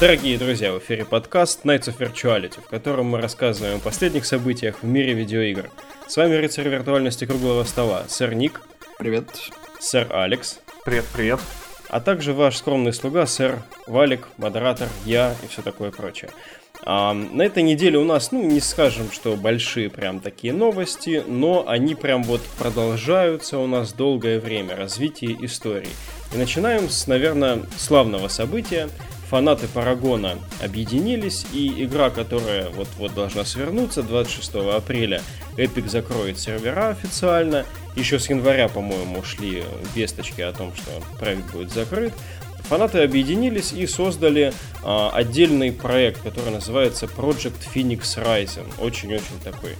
Дорогие друзья, в эфире подкаст Nights of Virtuality, в котором мы рассказываем о последних событиях в мире видеоигр. С вами рыцарь виртуальности круглого стола, сэр Ник. Привет. Сэр Алекс. Привет, привет. А также ваш скромный слуга, сэр Валик, модератор, я и все такое прочее. А, на этой неделе у нас, ну, не скажем, что большие прям такие новости, но они прям вот продолжаются у нас долгое время, развитие истории. И начинаем с, наверное, славного события – фанаты Парагона объединились, и игра, которая вот-вот должна свернуться 26 апреля, Epic закроет сервера официально. Еще с января, по-моему, шли весточки о том, что проект будет закрыт. Фанаты объединились и создали а, отдельный проект, который называется Project Phoenix Rising. Очень-очень такой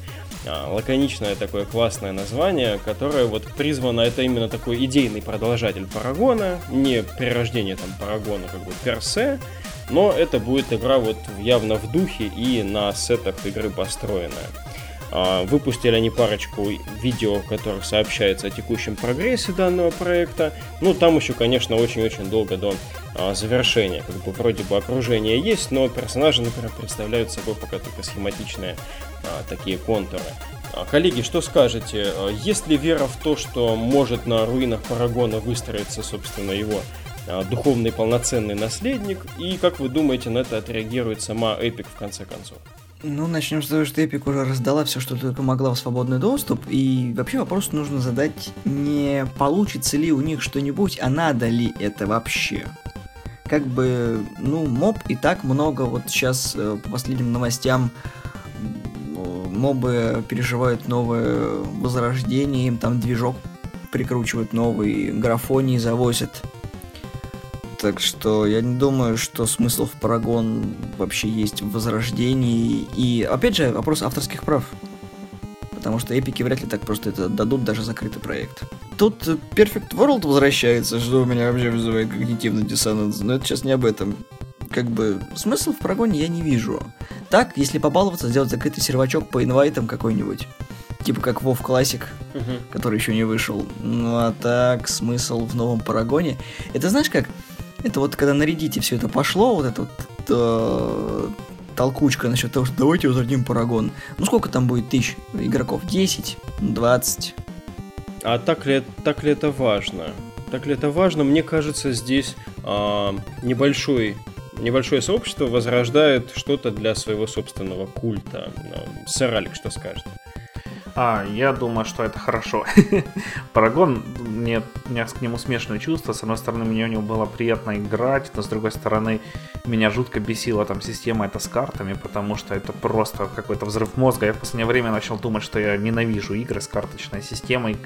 лаконичное такое классное название, которое вот призвано, это именно такой идейный продолжатель Парагона, не перерождение там Парагона как бы персе, но это будет игра вот явно в духе и на сетах игры построенная. А, выпустили они парочку видео, в которых сообщается о текущем прогрессе данного проекта. Ну, там еще, конечно, очень-очень долго до а, завершения. Как бы вроде бы окружение есть, но персонажи, например, представляют собой пока только схематичные а, такие контуры. Коллеги, что скажете? Есть ли вера в то, что может на руинах Парагона выстроиться, собственно, его духовный полноценный наследник? И как вы думаете, на это отреагирует сама Эпик в конце концов? Ну, начнем с того, что Epic уже раздала все, что только могла в свободный доступ, и вообще вопрос нужно задать, не получится ли у них что-нибудь, а надо ли это вообще. Как бы, ну, моб и так много, вот сейчас э, по последним новостям мобы переживают новое возрождение, им там движок прикручивают новый, графоний завозят. Так что я не думаю, что смысл в Парагон вообще есть в Возрождении. И, опять же, вопрос авторских прав. Потому что эпики вряд ли так просто это дадут, даже закрытый проект. Тут Perfect World возвращается, что у меня вообще вызывает когнитивный диссонанс. Но это сейчас не об этом. Как бы смысл в Парагоне я не вижу. Так, если побаловаться, сделать закрытый сервачок по инвайтам какой-нибудь. Типа как WoW Classic, uh-huh. который еще не вышел. Ну а так, смысл в новом Парагоне. Это знаешь как? Это вот когда на Reddit все это пошло, вот это вот э, толкучка насчет того, что давайте возродим Парагон. Ну сколько там будет тысяч игроков? 10? 20? А так ли, так ли это важно? Так ли это важно? Мне кажется, здесь э, небольшой небольшое сообщество возрождает что-то для своего собственного культа. Сэр Алик, что скажет? А, я думаю, что это хорошо. Парагон, мне, у меня к нему смешанное чувство. С одной стороны, мне у него было приятно играть, но с другой стороны, меня жутко бесила там система это с картами, потому что это просто какой-то взрыв мозга. Я в последнее время начал думать, что я ненавижу игры с карточной системой.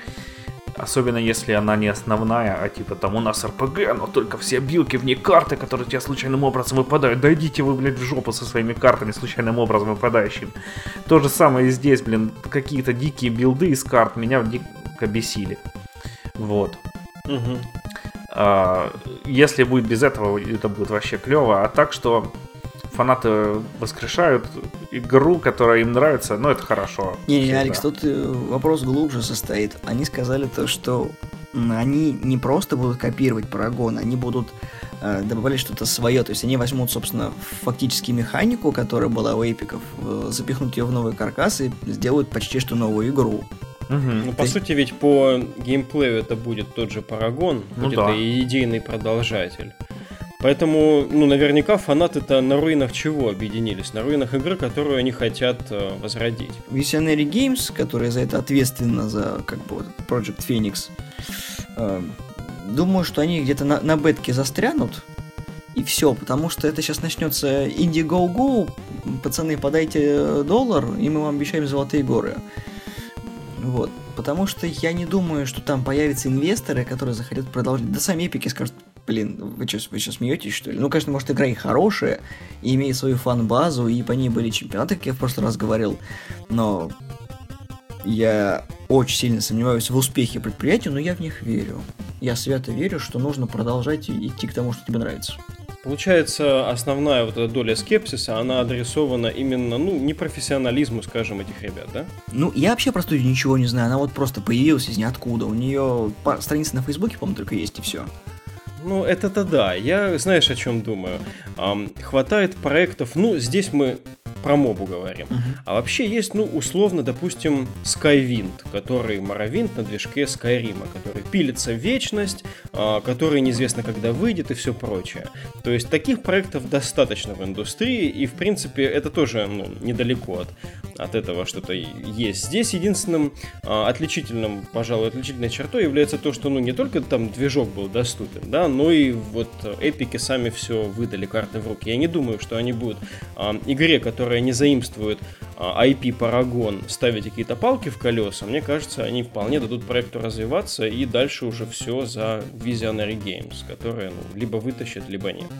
Особенно если она не основная, а типа там у нас РПГ, но только все билки в ней карты, которые тебе случайным образом выпадают. Дойдите вы, блядь, в жопу со своими картами, случайным образом выпадающими. То же самое и здесь, блин, какие-то дикие билды из карт меня дико бесили. Вот. Угу. А, если будет без этого, это будет вообще клево. А так что фанаты воскрешают игру, которая им нравится, ну это хорошо. Не, не, Алекс, тут э, вопрос глубже состоит. Они сказали то, что они не просто будут копировать Парагон, они будут э, добавлять что-то свое. То есть они возьмут, собственно, фактически механику, которая была у эпиков, э, запихнут ее в новый каркас и сделают почти что новую игру. Угу. Ну, по сути, ведь по геймплею это будет тот же Парагон, ну, будет да. это идейный продолжатель. Поэтому, ну, наверняка фанаты-то на руинах чего объединились? На руинах игры, которую они хотят э, возродить. Visionary Games, которая за это ответственна, за как бы вот, Project Phoenix, э, думаю, что они где-то на, на бетке застрянут, и все, потому что это сейчас начнется Indiegogo, пацаны, подайте доллар, и мы вам обещаем золотые горы. Вот. Потому что я не думаю, что там появятся инвесторы, которые захотят продолжить. Да сами эпики скажут, блин, вы что, вы что, смеетесь, что ли? Ну, конечно, может, игра и хорошая, и имеет свою фан-базу, и по ней были чемпионаты, как я в прошлый раз говорил, но я очень сильно сомневаюсь в успехе предприятия, но я в них верю. Я свято верю, что нужно продолжать идти к тому, что тебе нравится. Получается, основная вот эта доля скепсиса, она адресована именно, ну, непрофессионализму, скажем, этих ребят, да? Ну, я вообще про студию ничего не знаю, она вот просто появилась из ниоткуда. У нее страница на Фейсбуке, по-моему, только есть, и все. Ну, это-то да. Я, знаешь, о чем думаю? Эм, хватает проектов, ну, здесь мы про мобу говорим. Uh-huh. А вообще есть, ну, условно, допустим, Skywind, который Morrowind на движке Skyrim, который пилится в вечность, а, который неизвестно когда выйдет и все прочее. То есть таких проектов достаточно в индустрии, и, в принципе, это тоже ну, недалеко от, от этого что-то есть. Здесь единственным а, отличительным, пожалуй, отличительной чертой является то, что, ну, не только там движок был доступен, да, но и вот эпики сами все выдали карты в руки. Я не думаю, что они будут а, игре, которая которая не заимствует IP а, Paragon, ставить какие-то палки в колеса, мне кажется, они вполне дадут проекту развиваться и дальше уже все за Visionary Games, которые ну, либо вытащат, либо нет.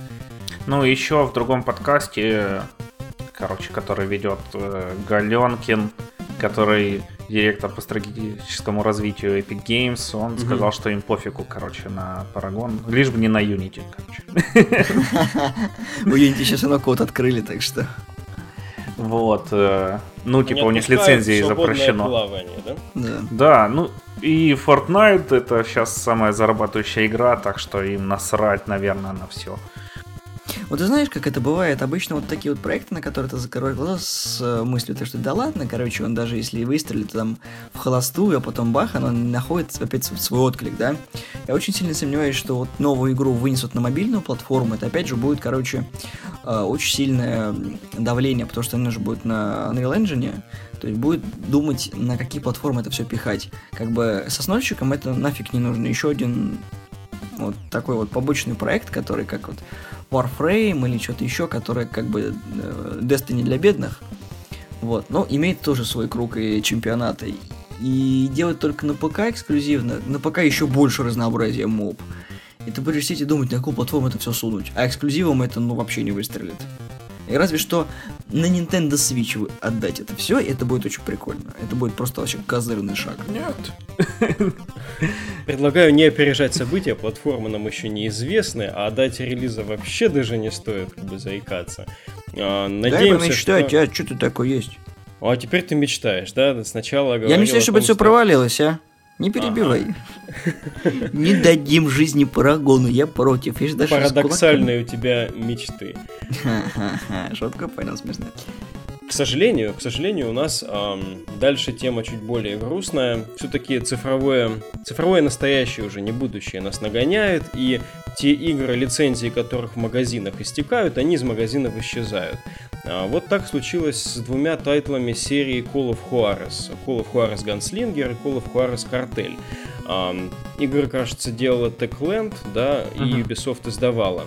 Ну, еще в другом подкасте, короче, который ведет э, Галенкин, который директор по стратегическому развитию Epic Games, он mm-hmm. сказал, что им пофигу, короче, на Paragon, лишь бы не на Unity, короче. У Unity сейчас оно код открыли, так что... Вот. Э, ну, типа, у них лицензии запрещено. Плавание, да? да? Да, ну и Fortnite это сейчас самая зарабатывающая игра, так что им насрать, наверное, на все. Вот ты знаешь, как это бывает? Обычно вот такие вот проекты, на которые ты закрываешь глаза с э, мыслью, то, что да ладно, короче, он даже если выстрелит там в холостую, а потом бах, оно находит опять свой отклик, да? Я очень сильно сомневаюсь, что вот новую игру вынесут на мобильную платформу, это опять же будет, короче, э, очень сильное давление, потому что оно же будет на Unreal Engine, то есть будет думать, на какие платформы это все пихать. Как бы со снольщиком это нафиг не нужно. Еще один вот такой вот побочный проект, который как вот Warframe или что-то еще, которое как бы э, Destiny для бедных. Вот, но имеет тоже свой круг и чемпионата. И делать только на ПК эксклюзивно, на ПК еще больше разнообразия моб. И ты будешь сидеть и думать, на какую платформу это все сунуть. А эксклюзивом это ну вообще не выстрелит. И разве что на Nintendo Switch вы отдать это все, и это будет очень прикольно. Это будет просто вообще козырный шаг. Нет. Предлагаю не опережать события, платформы нам еще неизвестны, а дать релиза вообще даже не стоит как бы заикаться. А, надеемся, Дай мечтать, что... а что ты такой есть? А теперь ты мечтаешь, да? Сначала Я мечтаю, чтобы это все провалилось, а? Не перебивай. Ага. Не дадим жизни Парагону, я против. Я даже Парадоксальные у тебя мечты. Шутка понял, смешно. К сожалению, к сожалению, у нас эм, дальше тема чуть более грустная. Все-таки цифровое, цифровое настоящее уже не будущее нас нагоняет, и те игры, лицензии которых в магазинах истекают, они из магазинов исчезают. А, вот так случилось с двумя тайтлами серии Call of Juarez. Call of Juarez Gunslinger и Call of Juarez Cartel. Игры, кажется, делала Techland, да, и. Ubisoft издавала.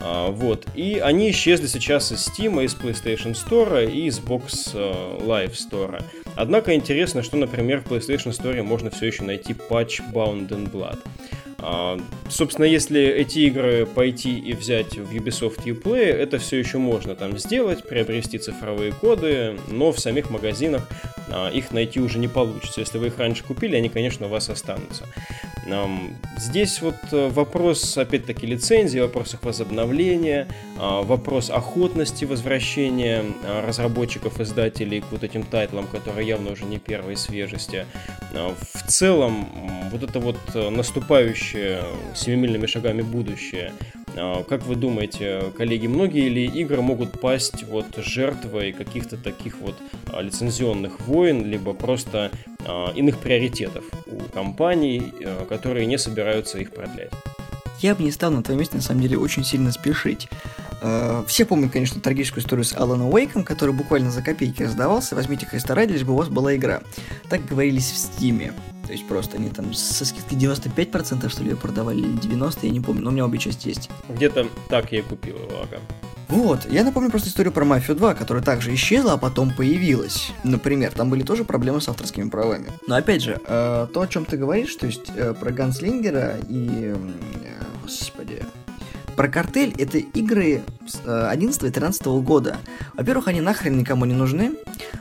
А, вот. И они исчезли сейчас из Steam, из PlayStation Store и из Box Live Store. Однако интересно, что, например, в PlayStation Store можно все еще найти патч Bound in Blood. А, собственно, если эти игры пойти и взять в Ubisoft Uplay, это все еще можно там сделать, приобрести цифровые коды, но в самих магазинах а, их найти уже не получится. Если вы их раньше купили, они, конечно, у вас останутся. Здесь вот э, вопрос, опять-таки, лицензии, вопрос их возобновления, а, вопрос охотности возвращения разработчиков, издателей к вот этим тайтлам, которые явно уже не первой свежести. В целом, вот это вот э, наступающее семимильными шагами будущее, а, как вы думаете, коллеги, многие ли игры могут пасть вот жертвой каких-то таких вот а, лицензионных войн, либо просто а, иных приоритетов у компаний, которые не собираются их продлять? Я бы не стал на твоем месте, на самом деле, очень сильно спешить. Все помнят, конечно, трагическую историю с Аланом Уэйком, который буквально за копейки раздавался. Возьмите Христа лишь бы у вас была игра. Так говорились в Стиме. То есть просто они там со скидкой 95% что ли ее продавали, или 90%, я не помню, но у меня обе части есть. Где-то так я и купил его, ага. Вот, я напомню просто историю про Мафию 2, которая также исчезла, а потом появилась. Например, там были тоже проблемы с авторскими правами. Но опять же, э, то, о чем ты говоришь, то есть э, про Ганслингера и... Э, господи... Про картель это игры 11-13 э, года. Во-первых, они нахрен никому не нужны.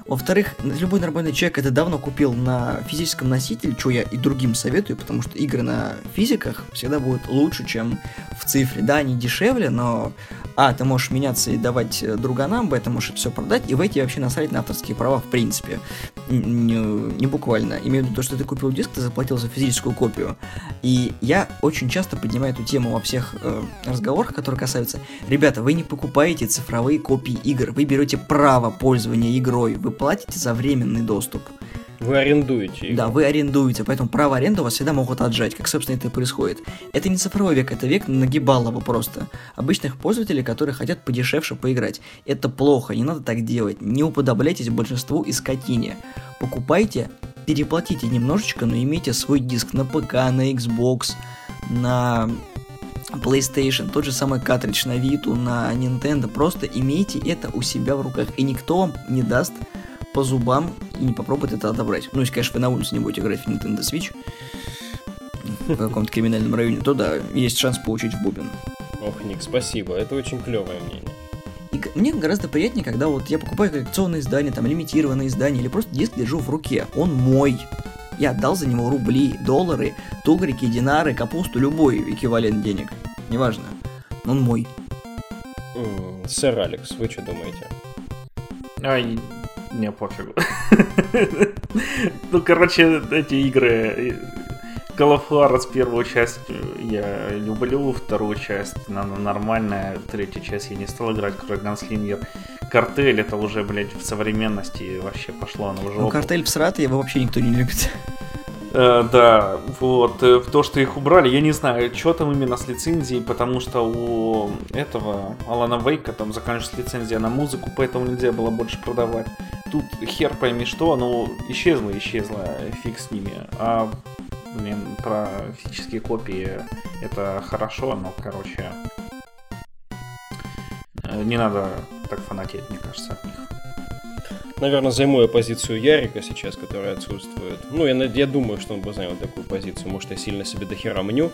Во-вторых, любой нормальный человек это давно купил на физическом носителе, что я и другим советую, потому что игры на физиках всегда будут лучше, чем в цифре. Да, они дешевле, но а, ты можешь меняться и давать э, друганам, б, ты можешь все продать, и в эти вообще насрать на авторские права в принципе. Не, не буквально. Имею в виду то, что ты купил диск, ты заплатил за физическую копию. И я очень часто поднимаю эту тему во всех э, разговорах, которые касаются... Ребята, вы не покупаете цифровые копии игр, вы берете право пользования игрой, вы платите за временный доступ. Вы арендуете. Да, вы арендуете, поэтому право аренды у вас всегда могут отжать, как, собственно, это и происходит. Это не цифровой век, это век нагибалого просто. Обычных пользователей, которые хотят подешевше поиграть. Это плохо, не надо так делать. Не уподобляйтесь большинству и скотине. Покупайте, переплатите немножечко, но имейте свой диск на ПК, на Xbox, на PlayStation, тот же самый картридж на Vita, на Nintendo. Просто имейте это у себя в руках, и никто вам не даст по зубам и не попробует это отобрать. Ну, если, конечно, вы на улице не будете играть в Nintendo Switch в каком-то криминальном районе, то да, есть шанс получить в бубен. Ох, Ник, спасибо, это очень клевое мнение. И мне гораздо приятнее, когда вот я покупаю коллекционные издания, там лимитированные издания, или просто диск держу в руке. Он мой. Я отдал за него рубли, доллары, тугрики, динары, капусту, любой эквивалент денег. Неважно. Он мой. Сэр Алекс, вы что думаете? Ай, мне пофигу. Ну, короче, эти игры... Call of Juarez первую часть я люблю, вторую часть она нормальная, третью часть я не стал играть, кроме Ганслингер. Картель это уже, блядь, в современности вообще пошло на уже. Ну, картель всратый его вообще никто не любит. Э, да, вот, э, то, что их убрали, я не знаю, что там именно с лицензией, потому что у этого Алана Вейка там заканчивается лицензия на музыку, поэтому нельзя было больше продавать. Тут хер пойми что, но исчезло, исчезло, фиг с ними. А, блин, про физические копии это хорошо, но, короче, э, не надо так фанатеть, мне кажется, от них наверное, займу я позицию Ярика сейчас, который отсутствует. Ну, я, я думаю, что он бы занял такую позицию. Может, я сильно себе дохера мню.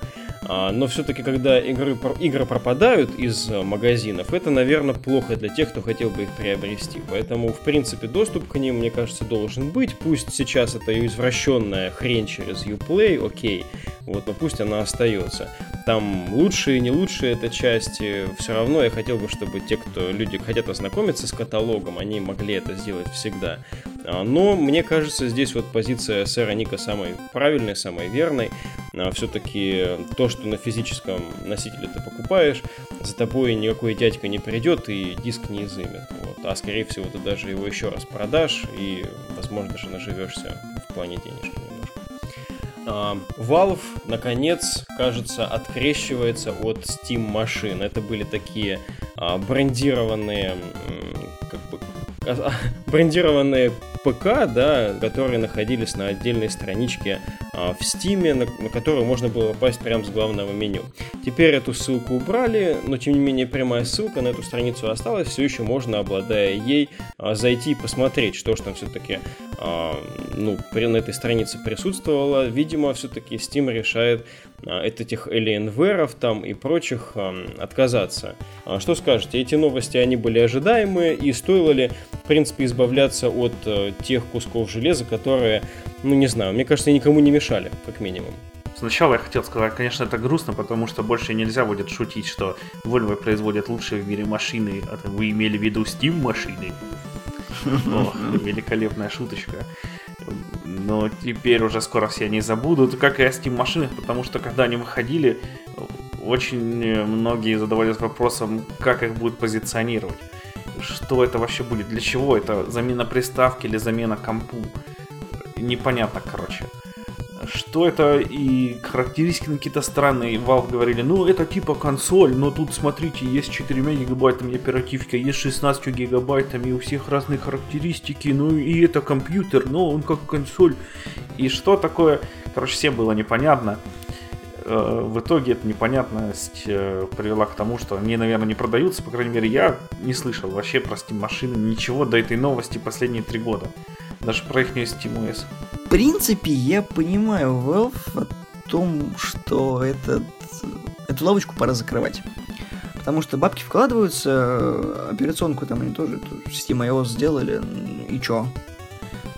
А, но все-таки, когда игры, игры пропадают из э, магазинов, это, наверное, плохо для тех, кто хотел бы их приобрести. Поэтому, в принципе, доступ к ним, мне кажется, должен быть. Пусть сейчас это извращенная хрень через Uplay, окей. Вот, но пусть она остается. Там лучшие не лучшие это части. Все равно я хотел бы, чтобы те, кто люди хотят ознакомиться с каталогом, они могли это сделать всегда. А, но мне кажется, здесь вот позиция сэра Ника самой правильной, самой верной. А, Все-таки то, что на физическом носителе ты покупаешь, за тобой никакой дядька не придет и диск не изымет. Вот. А скорее всего ты даже его еще раз продашь и, возможно, даже наживешься в плане денежки немножко. А, Valve, наконец, кажется, открещивается от Steam машин. Это были такие брендированные как бы брендированные ПК, да, которые находились на отдельной страничке а, в Steam, на, на которую можно было попасть прямо с главного меню. Теперь эту ссылку убрали, но тем не менее прямая ссылка на эту страницу осталась, все еще можно, обладая ей, а, зайти и посмотреть, что же там все-таки а, ну, на этой странице присутствовало. Видимо, все-таки Steam решает от этих Alienware там и прочих отказаться. Что скажете, эти новости, они были ожидаемые, и стоило ли, в принципе, избавляться от э, тех кусков железа, которые, ну не знаю, мне кажется, никому не мешали, как минимум. Сначала я хотел сказать, конечно, это грустно, потому что больше нельзя будет шутить, что Volvo производит лучшие в мире машины, а вы имели в виду Steam машины. Ох, великолепная шуточка. Но теперь уже скоро все они забудут, как и о Steam машинах, потому что когда они выходили, очень многие задавались вопросом, как их будут позиционировать что это вообще будет, для чего это, замена приставки или замена компу, непонятно, короче. Что это и характеристики какие-то странные. Valve говорили, ну это типа консоль, но тут смотрите, есть 4 гигабайтами оперативка, есть 16 гигабайтами, у всех разные характеристики, ну и это компьютер, но он как консоль. И что такое, короче, всем было непонятно. Э, в итоге эта непонятность э, привела к тому, что они, наверное, не продаются. По крайней мере, я не слышал вообще про Steam машины ничего до этой новости последние три года. Даже про их SteamOS. В принципе, я понимаю Valve о том, что этот, эту лавочку пора закрывать. Потому что бабки вкладываются, операционку там они тоже SteamOS сделали, и чё?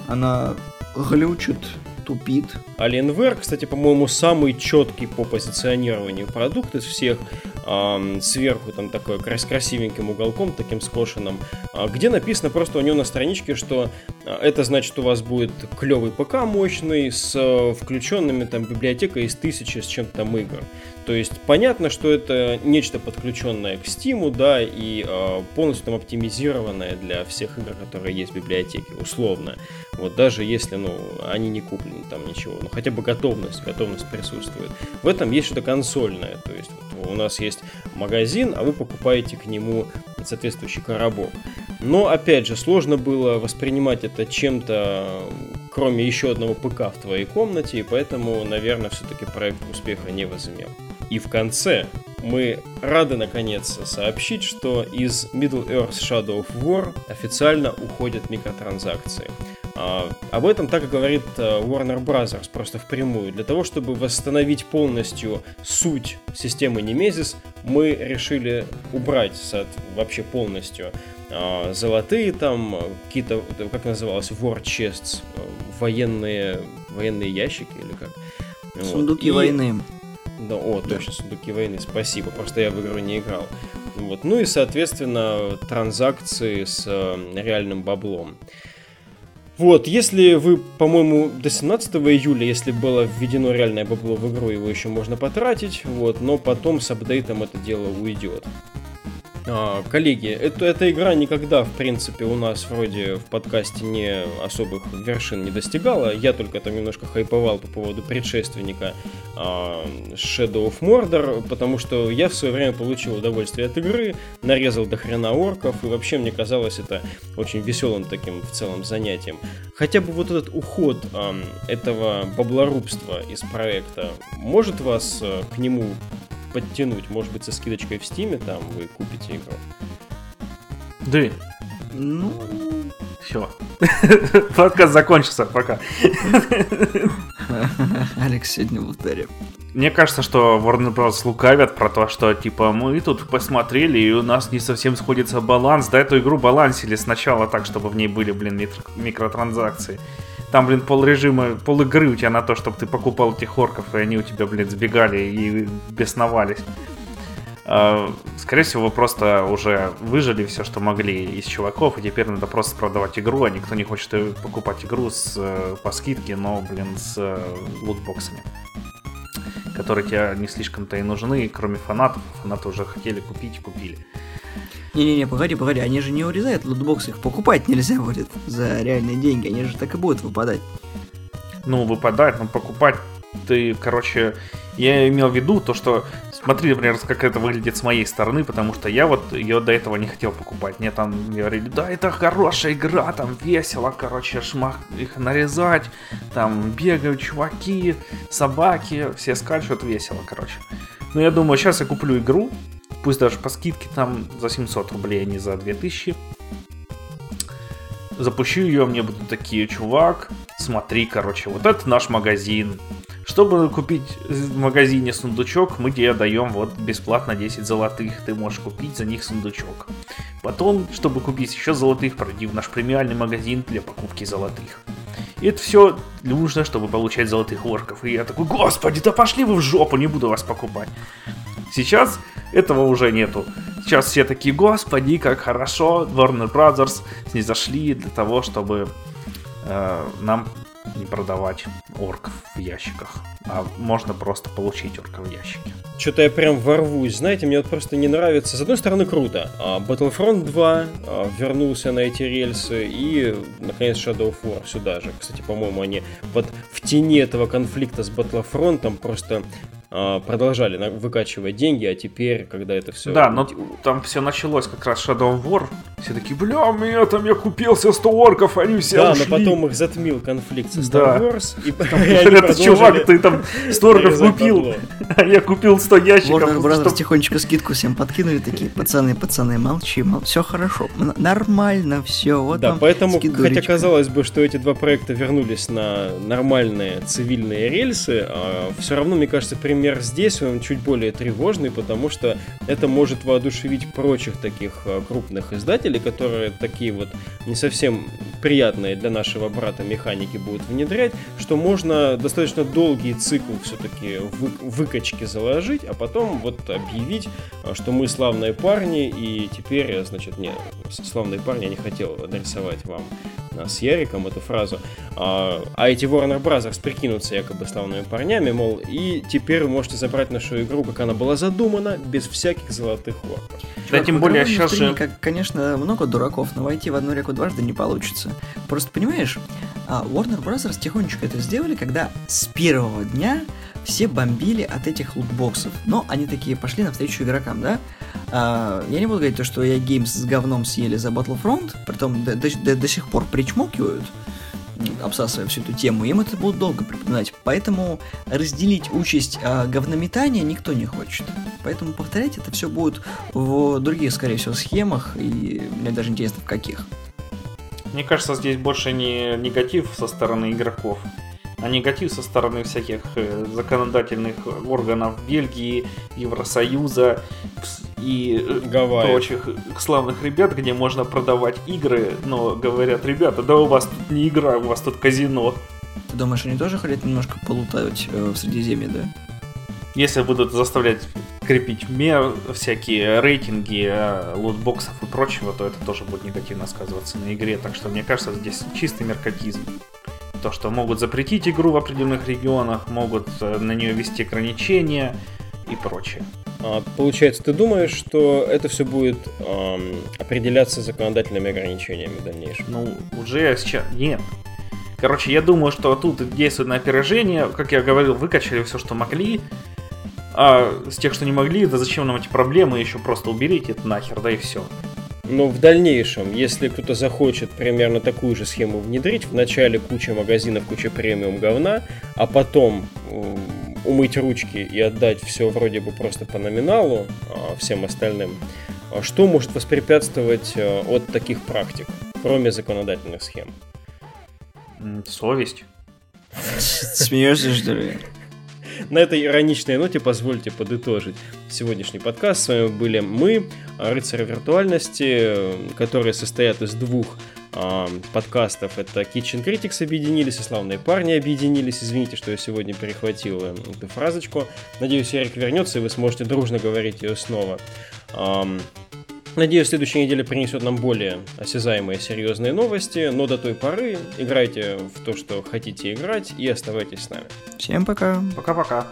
Она глючит, тупит. Alienware, кстати, по-моему, самый четкий по позиционированию продукт из всех. Сверху там такой крас красивеньким уголком, таким скошенным, э, где написано просто у него на страничке, что э, это значит у вас будет клевый ПК мощный с э, включенными там библиотекой из тысячи с чем-то там игр. То есть понятно, что это нечто подключенное к Steam, да, и э, полностью там оптимизированное для всех игр, которые есть в библиотеке, условно. Вот даже если, ну, они не куплены там ничего, но хотя бы готовность, готовность присутствует. В этом есть что-то консольное, то есть у нас есть магазин, а вы покупаете к нему соответствующий коробок. Но, опять же, сложно было воспринимать это чем-то, кроме еще одного ПК в твоей комнате, и поэтому, наверное, все-таки проект успеха не возымел. И в конце мы рады наконец сообщить, что из Middle Earth Shadow of War официально уходят микротранзакции. А, об этом так и говорит а, Warner Bros. просто впрямую. Для того, чтобы восстановить полностью суть системы Nemesis, мы решили убрать вообще полностью а, золотые там, какие-то, как называлось, war chests, военные, военные ящики или как? Сундуки вот. войны. Да, о, да. точно, сундуки войны, спасибо, просто я в игру не играл. Вот. Ну и, соответственно, транзакции с э, реальным баблом. Вот, если вы, по-моему, до 17 июля, если было введено реальное бабло в игру, его еще можно потратить, вот, но потом с апдейтом это дело уйдет. А, коллеги, это, эта игра никогда, в принципе, у нас вроде в подкасте не особых вершин не достигала. Я только там немножко хайповал по поводу предшественника Shadow of Mordor, потому что я в свое время получил удовольствие от игры, нарезал до хрена орков, и вообще мне казалось это очень веселым таким в целом занятием. Хотя бы вот этот уход а, этого баблорубства из проекта может вас а, к нему подтянуть. Может быть, со скидочкой в Стиме там вы купите игру. Да. Ну, все. Подкаст закончился, пока. Алекс сегодня в ударе. Мне кажется, что Warner Bros. лукавят про то, что, типа, мы тут посмотрели, и у нас не совсем сходится баланс. Да, эту игру балансили сначала так, чтобы в ней были, блин, микротранзакции. Там, блин, пол режима, пол игры у тебя на то, чтобы ты покупал этих орков, и они у тебя, блин, сбегали и бесновались. А, скорее всего, вы просто уже выжили все, что могли из чуваков, и теперь надо просто продавать игру, а никто не хочет покупать игру с, э, по скидке, но, блин, с э, лутбоксами которые тебе не слишком-то и нужны, кроме фанатов. Фанаты уже хотели купить, купили. Не-не-не, погоди, погоди, они же не урезают лутбоксы, их покупать нельзя будет за реальные деньги, они же так и будут выпадать. Ну, выпадать, но покупать ты, короче, я имел в виду то, что смотри, например, как это выглядит с моей стороны, потому что я вот ее до этого не хотел покупать. Мне там говорили, да, это хорошая игра, там весело, короче, шмах их нарезать, там бегают чуваки, собаки, все скачут, весело, короче. Но я думаю, сейчас я куплю игру, пусть даже по скидке там за 700 рублей, а не за 2000. Запущу ее, мне будут такие, чувак, смотри, короче, вот это наш магазин. Чтобы купить в магазине сундучок, мы тебе даем вот бесплатно 10 золотых. Ты можешь купить за них сундучок. Потом, чтобы купить еще золотых, пройди в наш премиальный магазин для покупки золотых. И это все нужно, чтобы получать золотых орков. И я такой, господи, да пошли вы в жопу, не буду вас покупать. Сейчас этого уже нету. Сейчас все такие, господи, как хорошо, Warner Brothers снизошли для того, чтобы э, нам не продавать орков в ящиках, а можно просто получить орка в ящике. Что-то я прям ворвусь. Знаете, мне вот просто не нравится. С одной стороны, круто. А, Battlefront 2 а, вернулся на эти рельсы и, наконец, Shadow of War сюда же. Кстати, по-моему, они вот в тени этого конфликта с Battlefront просто продолжали выкачивать деньги, а теперь, когда это все... Да, но там все началось как раз Shadow of War. Все такие, бля, меня там я купился 100 орков, они все Да, ушли. но потом их затмил конфликт со Star Wars. И, Этот чувак, ты там 100 орков купил, а я купил 100 ящиков. Warner Brothers тихонечко скидку всем подкинули, такие, пацаны, пацаны, молчи, все хорошо, нормально, все, вот Да, поэтому, хотя казалось бы, что эти два проекта вернулись на нормальные цивильные рельсы, а все равно, мне кажется, примерно пример здесь, он чуть более тревожный, потому что это может воодушевить прочих таких э, крупных издателей, которые такие вот не совсем приятные для нашего брата механики будут внедрять, что можно достаточно долгий цикл все-таки вы, выкачки заложить, а потом вот объявить, э, что мы славные парни, и теперь, значит, не, славные парни я не хотел адресовать вам с Яриком эту фразу, а, а эти Warner Brothers прикинутся якобы славными парнями, мол, и теперь вы можете забрать нашу игру, как она была задумана, без всяких золотых орков. Да, тем более сейчас же... Как, конечно, много дураков, но войти в одну реку дважды не получится. Просто понимаешь, а, Warner Bros. тихонечко это сделали, когда с первого дня все бомбили от этих лутбоксов. Но они такие пошли навстречу игрокам, да? А, я не буду говорить то, что я Games с говном съели за Battlefront, притом до, до, до, до сих пор причмокивают, обсасывая всю эту тему, им это будут долго припоминать. Поэтому разделить участь а, говнометания никто не хочет. Поэтому повторять это все будет в других, скорее всего, схемах, и мне даже интересно, в каких. Мне кажется, здесь больше не негатив со стороны игроков, а негатив со стороны всяких э, законодательных органов Бельгии, Евросоюза и э, Гавайи. прочих славных ребят, где можно продавать игры, но говорят, ребята, да у вас тут не игра, у вас тут казино. Ты думаешь, они тоже хотят немножко полутать э, в Средиземье, да? Если будут заставлять крепить мер, всякие рейтинги лутбоксов и прочего, то это тоже будет негативно сказываться на игре. Так что мне кажется, здесь чистый меркатизм. То, что могут запретить игру в определенных регионах, могут э, на нее ввести ограничения и прочее. А, получается, ты думаешь, что это все будет эм, определяться законодательными ограничениями в дальнейшем? Ну, уже сейчас нет. Короче, я думаю, что тут действует на опережение. Как я говорил, выкачали все, что могли. А с тех, что не могли, да зачем нам эти проблемы, еще просто уберите это нахер, да и все. Но в дальнейшем, если кто-то захочет примерно такую же схему внедрить, в начале куча магазинов, куча премиум говна, а потом умыть ручки и отдать все вроде бы просто по номиналу а, всем остальным, а что может воспрепятствовать а, от таких практик, кроме законодательных схем? Совесть. Смеешься, что ли? На этой ироничной ноте позвольте подытожить сегодняшний подкаст. С вами были мы, рыцари виртуальности, которые состоят из двух э, подкастов. Это Kitchen Critics объединились, и славные парни объединились. Извините, что я сегодня перехватил э, эту фразочку. Надеюсь, Эрик вернется, и вы сможете дружно говорить ее снова. Надеюсь, следующая неделя принесет нам более осязаемые серьезные новости, но до той поры играйте в то, что хотите играть, и оставайтесь с нами. Всем пока. Пока-пока.